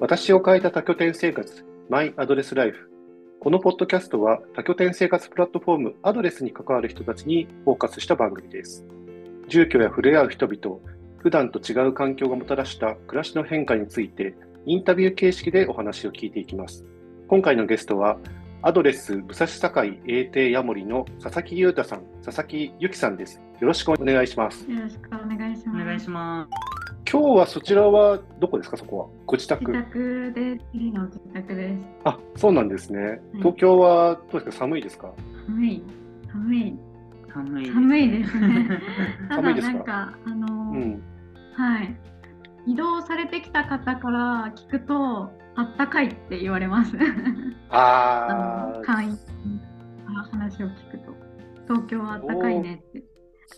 私を変えた多拠点生活、マイアドレスライフ。このポッドキャストは多拠点生活プラットフォームアドレスに関わる人たちにフォーカスした番組です。住居や触れ合う人々、普段と違う環境がもたらした暮らしの変化について、インタビュー形式でお話を聞いていきます。今回のゲストは、アドレス武蔵境英帝ヤモリの佐々木裕太さん、佐々木由紀さんです。よろしくお願いします。よろしくお願いします。お願いします。今日はそちらはどこですか、そこは。ご自宅。自宅で、次の自宅です。あ、そうなんですね。東京はどうですか、寒いですか？寒い。寒い。寒いです。寒いですね。ただ寒いですか？なんかあの、うん。はい。移動されてきた方から聞くとあったかいって言われます。あ あの会員から話を聞くと東京はあったかいねって。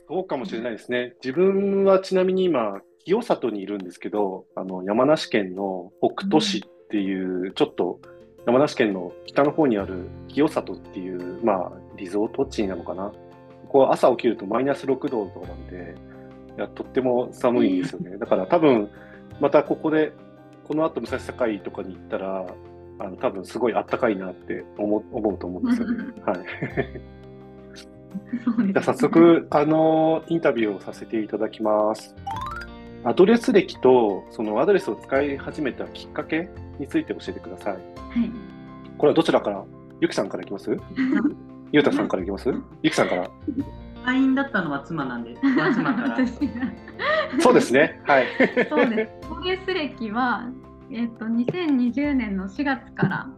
そうかもしれないですね。自分はちなみに今、清里にいるんですけど、あの山梨県の北杜市っていう、ちょっと山梨県の北の方にある清里っていう、まあ、リゾート地なのかな。ここは朝起きるとマイナス6度とかなんで、いやとっても寒いんですよね。だから多分、またここで、この後武蔵境とかに行ったら、あの多分すごいあったかいなって思う思うと思うんですよね。はい。じゃあ早速、あのインタビューをさせていただきます。アドレス歴とそのアドレスを使い始めたきっかけについて教えてください。はい。これはどちらから？ゆきさんからいきます？ゆうたさんからいきます？ゆきさんから。会員だったのは妻なんで、は 妻から。そうですね。はい。そうです。アドレス歴は、えっと2020年の4月から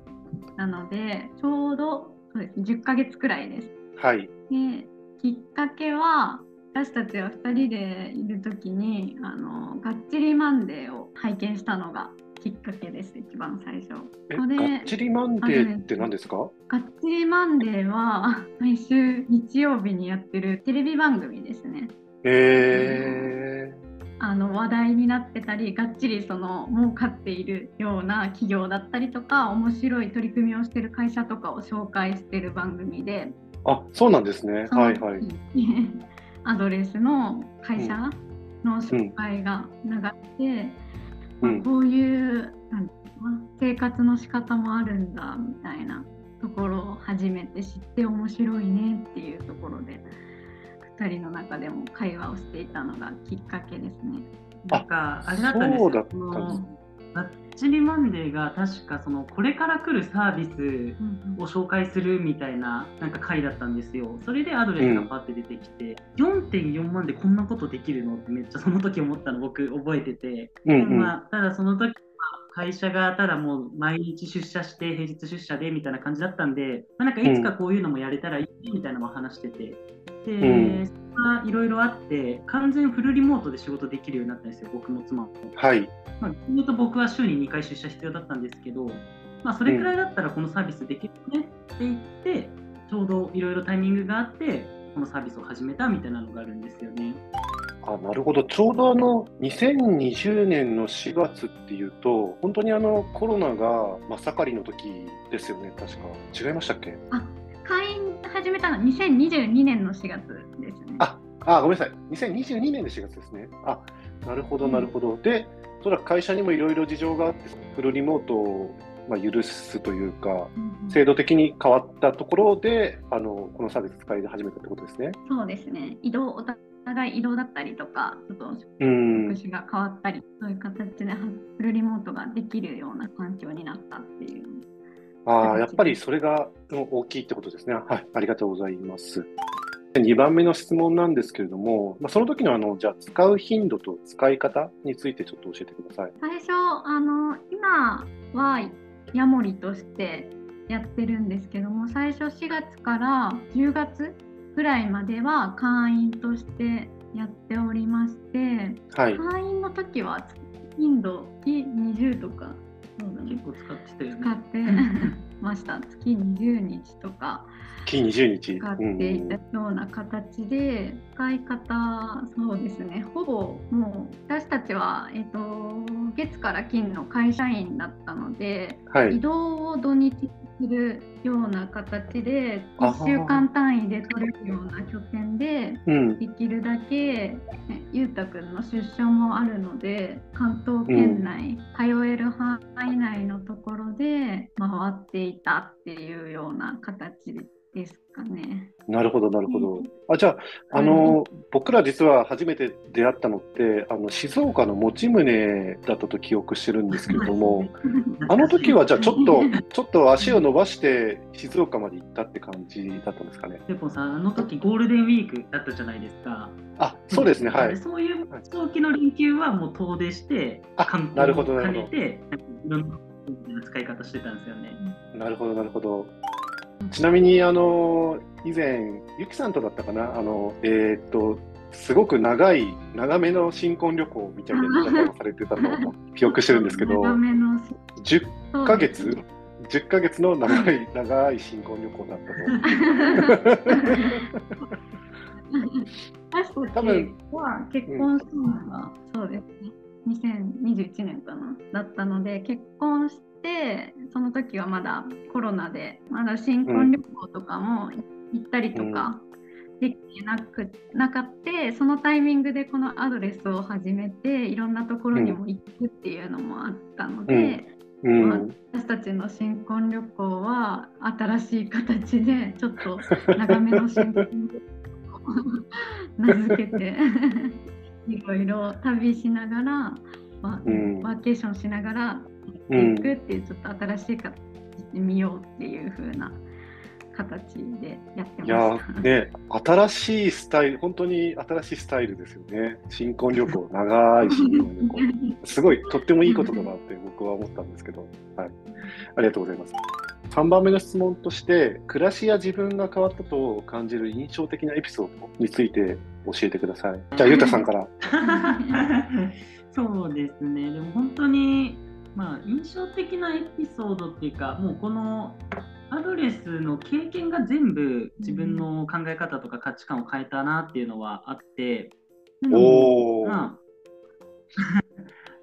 なので、ちょうどそうです10ヶ月くらいです。はい。で、きっかけは、私たちは2人でいる時にあの「がっちりマンデー」を拝見したのがきっかけです一番最初。え、これがっちりマンデーって何ですか？がっちりマンデーは 毎週日曜日にやってるテレビ番組ですね。えあの話題になってたりがっちりその儲かっているような企業だったりとか面白い取り組みをしている会社とかを紹介している番組でー、あ、そうなんですね。はいはい。アドレスの会社の紹介が流れて、うんまあこういうなんて生活の仕方もあるんだみたいなところを初めて知って面白いねっていうところで2人の中でも会話をしていたのがきっかけですね。なんか、あれだったんですよ。チリマンデーが確かそのこれから来るサービスを紹介するみたいななんか回だったんですよ。それでアドレスがパッて出てきて、4.4万でこんなことできるのってめっちゃその時思ったの僕覚えてて、うんうん。まあ、ただその時は会社がただもう毎日出社して平日出社でみたいな感じだったんで、まあ、なんかいつかこういうのもやれたらいいみたいなのも話してて、で、うんがいろいろあって完全フルリモートで仕事できるようになったんですよ僕も妻も。はい。まあ、言うと僕は週に2回出社必要だったんですけど、まあ、それくらいだったらこのサービスできるねって言って、ちょうどいろいろタイミングがあってこのサービスを始めたみたいなのがあるんですよね。あなるほど、ちょうどあの2020年の4月っていうと、本当にあのコロナが真っ盛りの時ですよね、確か。違いましたっけ？会員始めたのは2022年の4月。ああ、ごめんなさい、2022年の4月ですね。あなるほど、なるほど。で、そら会社にもいろいろ事情があって、フルリモートをまあ許すというか、うんうん制度的に変わったところで、あのこのサービス使い始めたってことですね。そうですね移動お互い移動だったりとかちょっとうん職種が変わったり、そういう形でフルリモートができるような環境になったっていう。ああ、やっぱりそれがうん大きいってことですね。はい、ありがとうございます。2番目の質問なんですけれども、まあ、その時のあの、じゃあ使う頻度と使い方についてちょっと教えてください。最初あの今はヤモリとしてやってるんですけども最初4月から10月ぐらいまでは会員としてやっておりましてはい。会員の時は頻度月20とか結構使ってたよね。使って ました。月20日とか月20日。使っていたような形で、使い方そうですね。ほぼもう私たちは、えっと月から金の会社員だったので、はい、移動を土日するような形で1週間単位で取れるような拠点で、できるだけ、ね、ゆうたくんの出所もあるので関東圏内、うん、通える範囲内のところで回っていたっていうような形ですかね。なるほど、なるほど。あじゃあ、あの、僕ら実は初めて出会ったのって、あの静岡の持宗だったと記憶してるんですけれども、あの時はじゃあちょっと、ちょっと足を伸ばして静岡まで行ったって感じだったんですかね？でもさ、あの時ゴールデンウィークだったじゃないですか。あ、そうですね、はい。そういう長期の連休はもう遠出して、観光を兼ねて、いろんな使い方してたんですよね。なるほど、なるほど。ちなみに、あの、以前、ゆきさんとだったかな、あの、えー、っと、すごく長い、長めの新婚旅行みたいな方をされてたのを記憶してるんですけど、10ヶ月、10ヶ月の長い、長い新婚旅行だったと。多分は結婚したのが、うん、そうですね。2021年かなだったので結婚してその時はまだコロナでまだ新婚旅行とかも行ったりとかできなく、なかってそのタイミングでこのアドレスを始めていろんなところにも行くっていうのもあったので、うん。まあ、私たちの新婚旅行は新しい形でちょっと長めの新婚旅行を 名付けていろいろ旅しながら、まあ、うん、ワーケーションしながら行くっていうちょっと新しい形で見ようっていう風な形でやってます。いやね新しいスタイル本当に新しいスタイルですよね。新婚旅行長い新婚旅行 すごいとってもいいことだなって僕は思ったんですけど、はい、ありがとうございます。3番目の質問として、暮らしや自分が変わったと感じる印象的なエピソードについて教えてください。じゃあ、ゆうたさんから。そうですね、でも本当に、まあ、印象的なエピソードっていうか、もうこのアドレスの経験が全部自分の考え方とか価値観を変えたなっていうのはあって、おま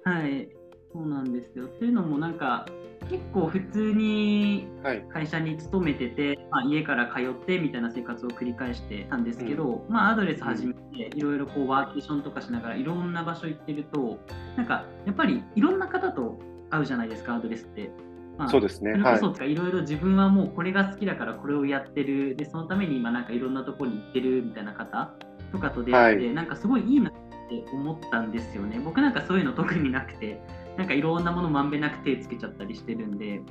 あ、はい、そうなんですよ。っていうのもなんか結構普通に会社に勤めてて、はい、まあ、家から通ってみたいな生活を繰り返してたんですけど、うん、まあ、アドレス始めていろいろこうワーケーションとかしながらいろんな場所行ってるとなんかやっぱりいろんな方と会うじゃないですかアドレスって。まあ、そうですね。そうか、いろいろ自分はもうこれが好きだからこれをやってるでそのために今なんかいろんなところに行ってるみたいな方とかと出会って、はい、なんかすごいいいなって思ったんですよね。僕なんかそういうの特になくて。なんかいろんなものまんべんなく手つけちゃったりしてるんで、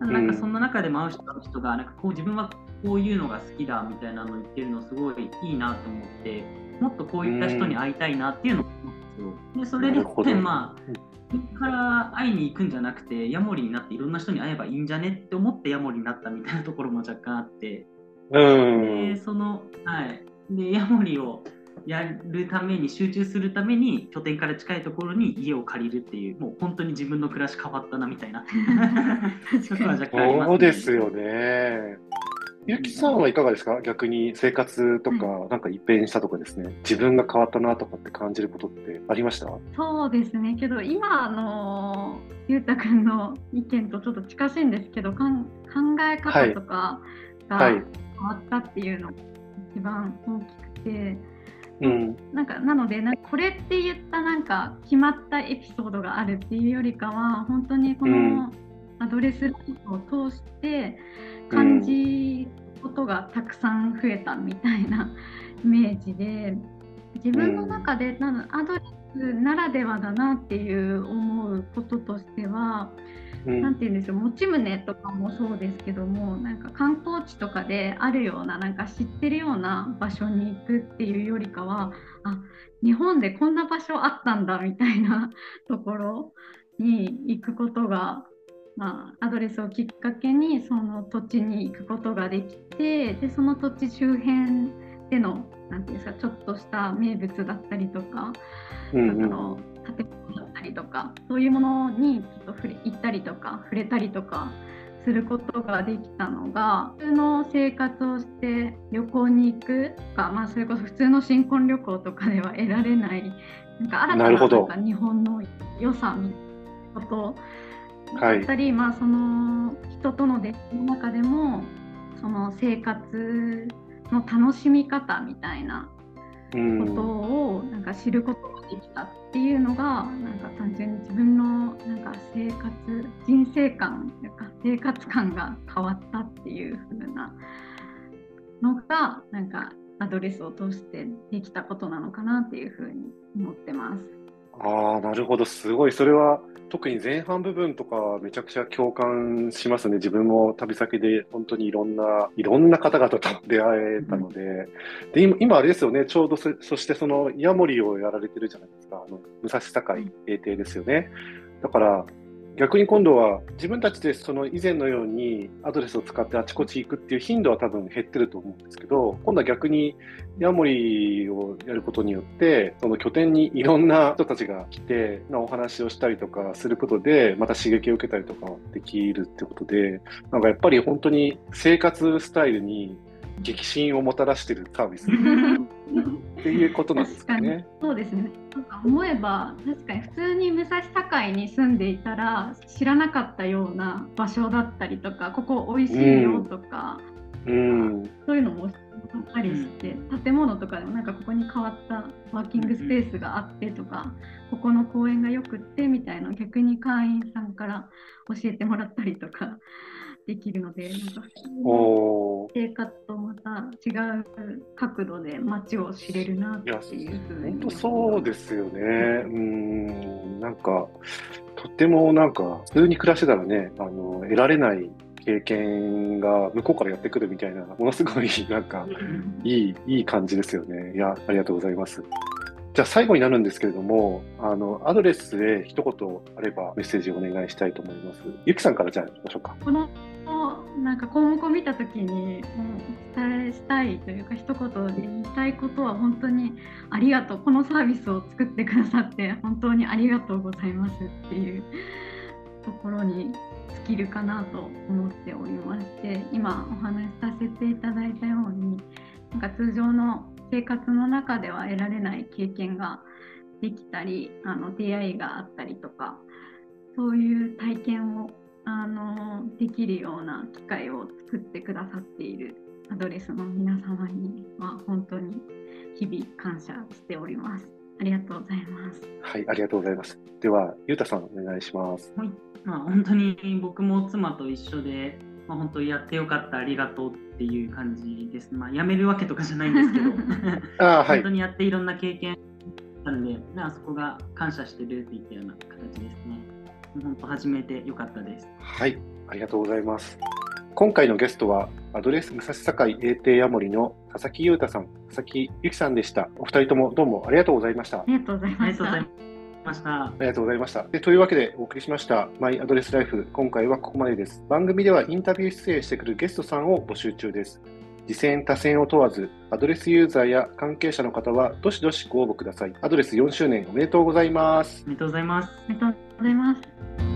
なんかそんな中でも会う人がなんかこう自分はこういうのが好きだみたいなのを言ってるのすごいいいなと思ってもっとこういった人に会いたいなっていうのを思うんですよ。でそれで、まあから会いに行くんじゃなくてヤモリになっていろんな人に会えばいいんじゃねって思ってヤモリになったみたいなところも若干あって、でそのはい。でヤモリをやるために集中するために拠点から近いところに家を借りるっていうもう本当に自分の暮らし変わったなみたいな。そうですよね。ゆきさんはいかがですか？逆に生活とか、なんか一変したとかですね、自分が変わったなとかって感じることってありました？そうですね、けど今のゆうたくんの意見とちょっと近しいんですけど、かん考え方とかが変わったっていうのが一番大きくて、うん、なんかなのでなこれって言ったなんか決まったエピソードがあるっていうよりかは本当にこのアドレスラインを通して感じることがたくさん増えたみたいな イメージで自分の中でなアドレスならではだなっていう思うこととしては何て言うんでしょう持ち宗とかもそうですけどもなんか観光地とかであるようななんか知ってるような場所に行くっていうよりかはあ日本でこんな場所あったんだみたいなところに行くことが、まあ、アドレスをきっかけにその土地に行くことができてでその土地周辺でのなんていうんですかちょっとした名物だったりとか、うんうん、の建物だったりとかそういうものにちょっと触れ行ったりとか触れたりとかすることができたのが普通の生活をして旅行に行くとか、まあ、それこそ普通の新婚旅行とかでは得られないなんか新たななんか日本の良さみことだったり、はい、まあ、その人との出会いの中でもその生活の楽しみ方みたいなことをなんか知ることができたっていうのがなんか単純に自分のなんか生活人生観というか生活観が変わったっていう風なのがなんかアドレスを通してできたことなのかなっていう風に思ってます。ああ、なるほど。すごい。それは特に前半部分とかめちゃくちゃ共感しますね。自分も旅先で本当にいろんな、いろんな方々と出会えたので。うん、で今、今あれですよね。ちょうどそ、そしてそのヤモリをやられてるじゃないですか。あの武蔵境英帝ですよね。だから、逆に今度は自分たちでその以前のようにアドレスを使ってあちこち行くっていう頻度は多分減ってると思うんですけど、今度は逆にヤモリをやることによって、その拠点にいろんな人たちが来て、お話をしたりとかすることで、また刺激を受けたりとかできるってことで、なんかやっぱり本当に生活スタイルに激震をもたらしてるサービス。っていうことなんですかね。そうですね。なんか思えば確かに普通に武蔵境に住んでいたら知らなかったような場所だったりとか、ここ美味しいよとか、うん、そういうのもあったりして、うん、建物とかでもなんかここに変わったワーキングスペースがあってとか、ここの公園がよくってみたいな逆に会員さんから教えてもらったりとか。できるので、なんか生活とまた違う角度で街を知れるなっていうふうに。本当そうですよね。うん、なんか、とってもなんか、普通に暮らしてたらね、あの、得られない経験が向こうからやってくるみたいな、ものすごいなんか、いい、いい感じですよね。いや、ありがとうございます。じゃあ最後になるんですけれども、あの、アドレスで一言あればメッセージをお願いしたいと思います。ゆきさんからじゃあ行きましょうか。このなんか項目を見た時に、お伝えしたいというか一言で言いたいことは本当にありがとうこのサービスを作ってくださって本当にありがとうございますっていうところに尽きるかなと思っておりまして今お話しさせていただいたようになんか通常の生活の中では得られない経験ができたりあの出会いがあったりとかそういう体験をあのできるような機会を作ってくださっているアドレスの皆様には本当に日々感謝しております。ありがとうございます。はい、ありがとうございます。では、ゆうたさんお願いします。はい、まあ本当に僕も妻と一緒で、まあ、本当やってよかったありがとうっていう感じです。まあ辞めるわけとかじゃないんですけど、あはい、本当にやっていろんな経験あるんで、あそこが感謝してるっていったような形ですね。本当始めてよかったです。はい、ありがとうございます。今回のゲストは、アドレス武蔵境英帝ヤモリの佐々木優太さん、佐々木由紀さんでした。お二人ともどうもありがとうございました。ありがとうございました。ありがとうございました。でというわけでお送りしましたマイアドレスライフ今回はここまでです。番組ではインタビュー出演してくるゲストさんを募集中です。次戦多戦を問わず、アドレスユーザーや関係者の方はどしどしご応募ください。アドレス4周年おめでとうございます。おめでとうございます。おめでとうございます。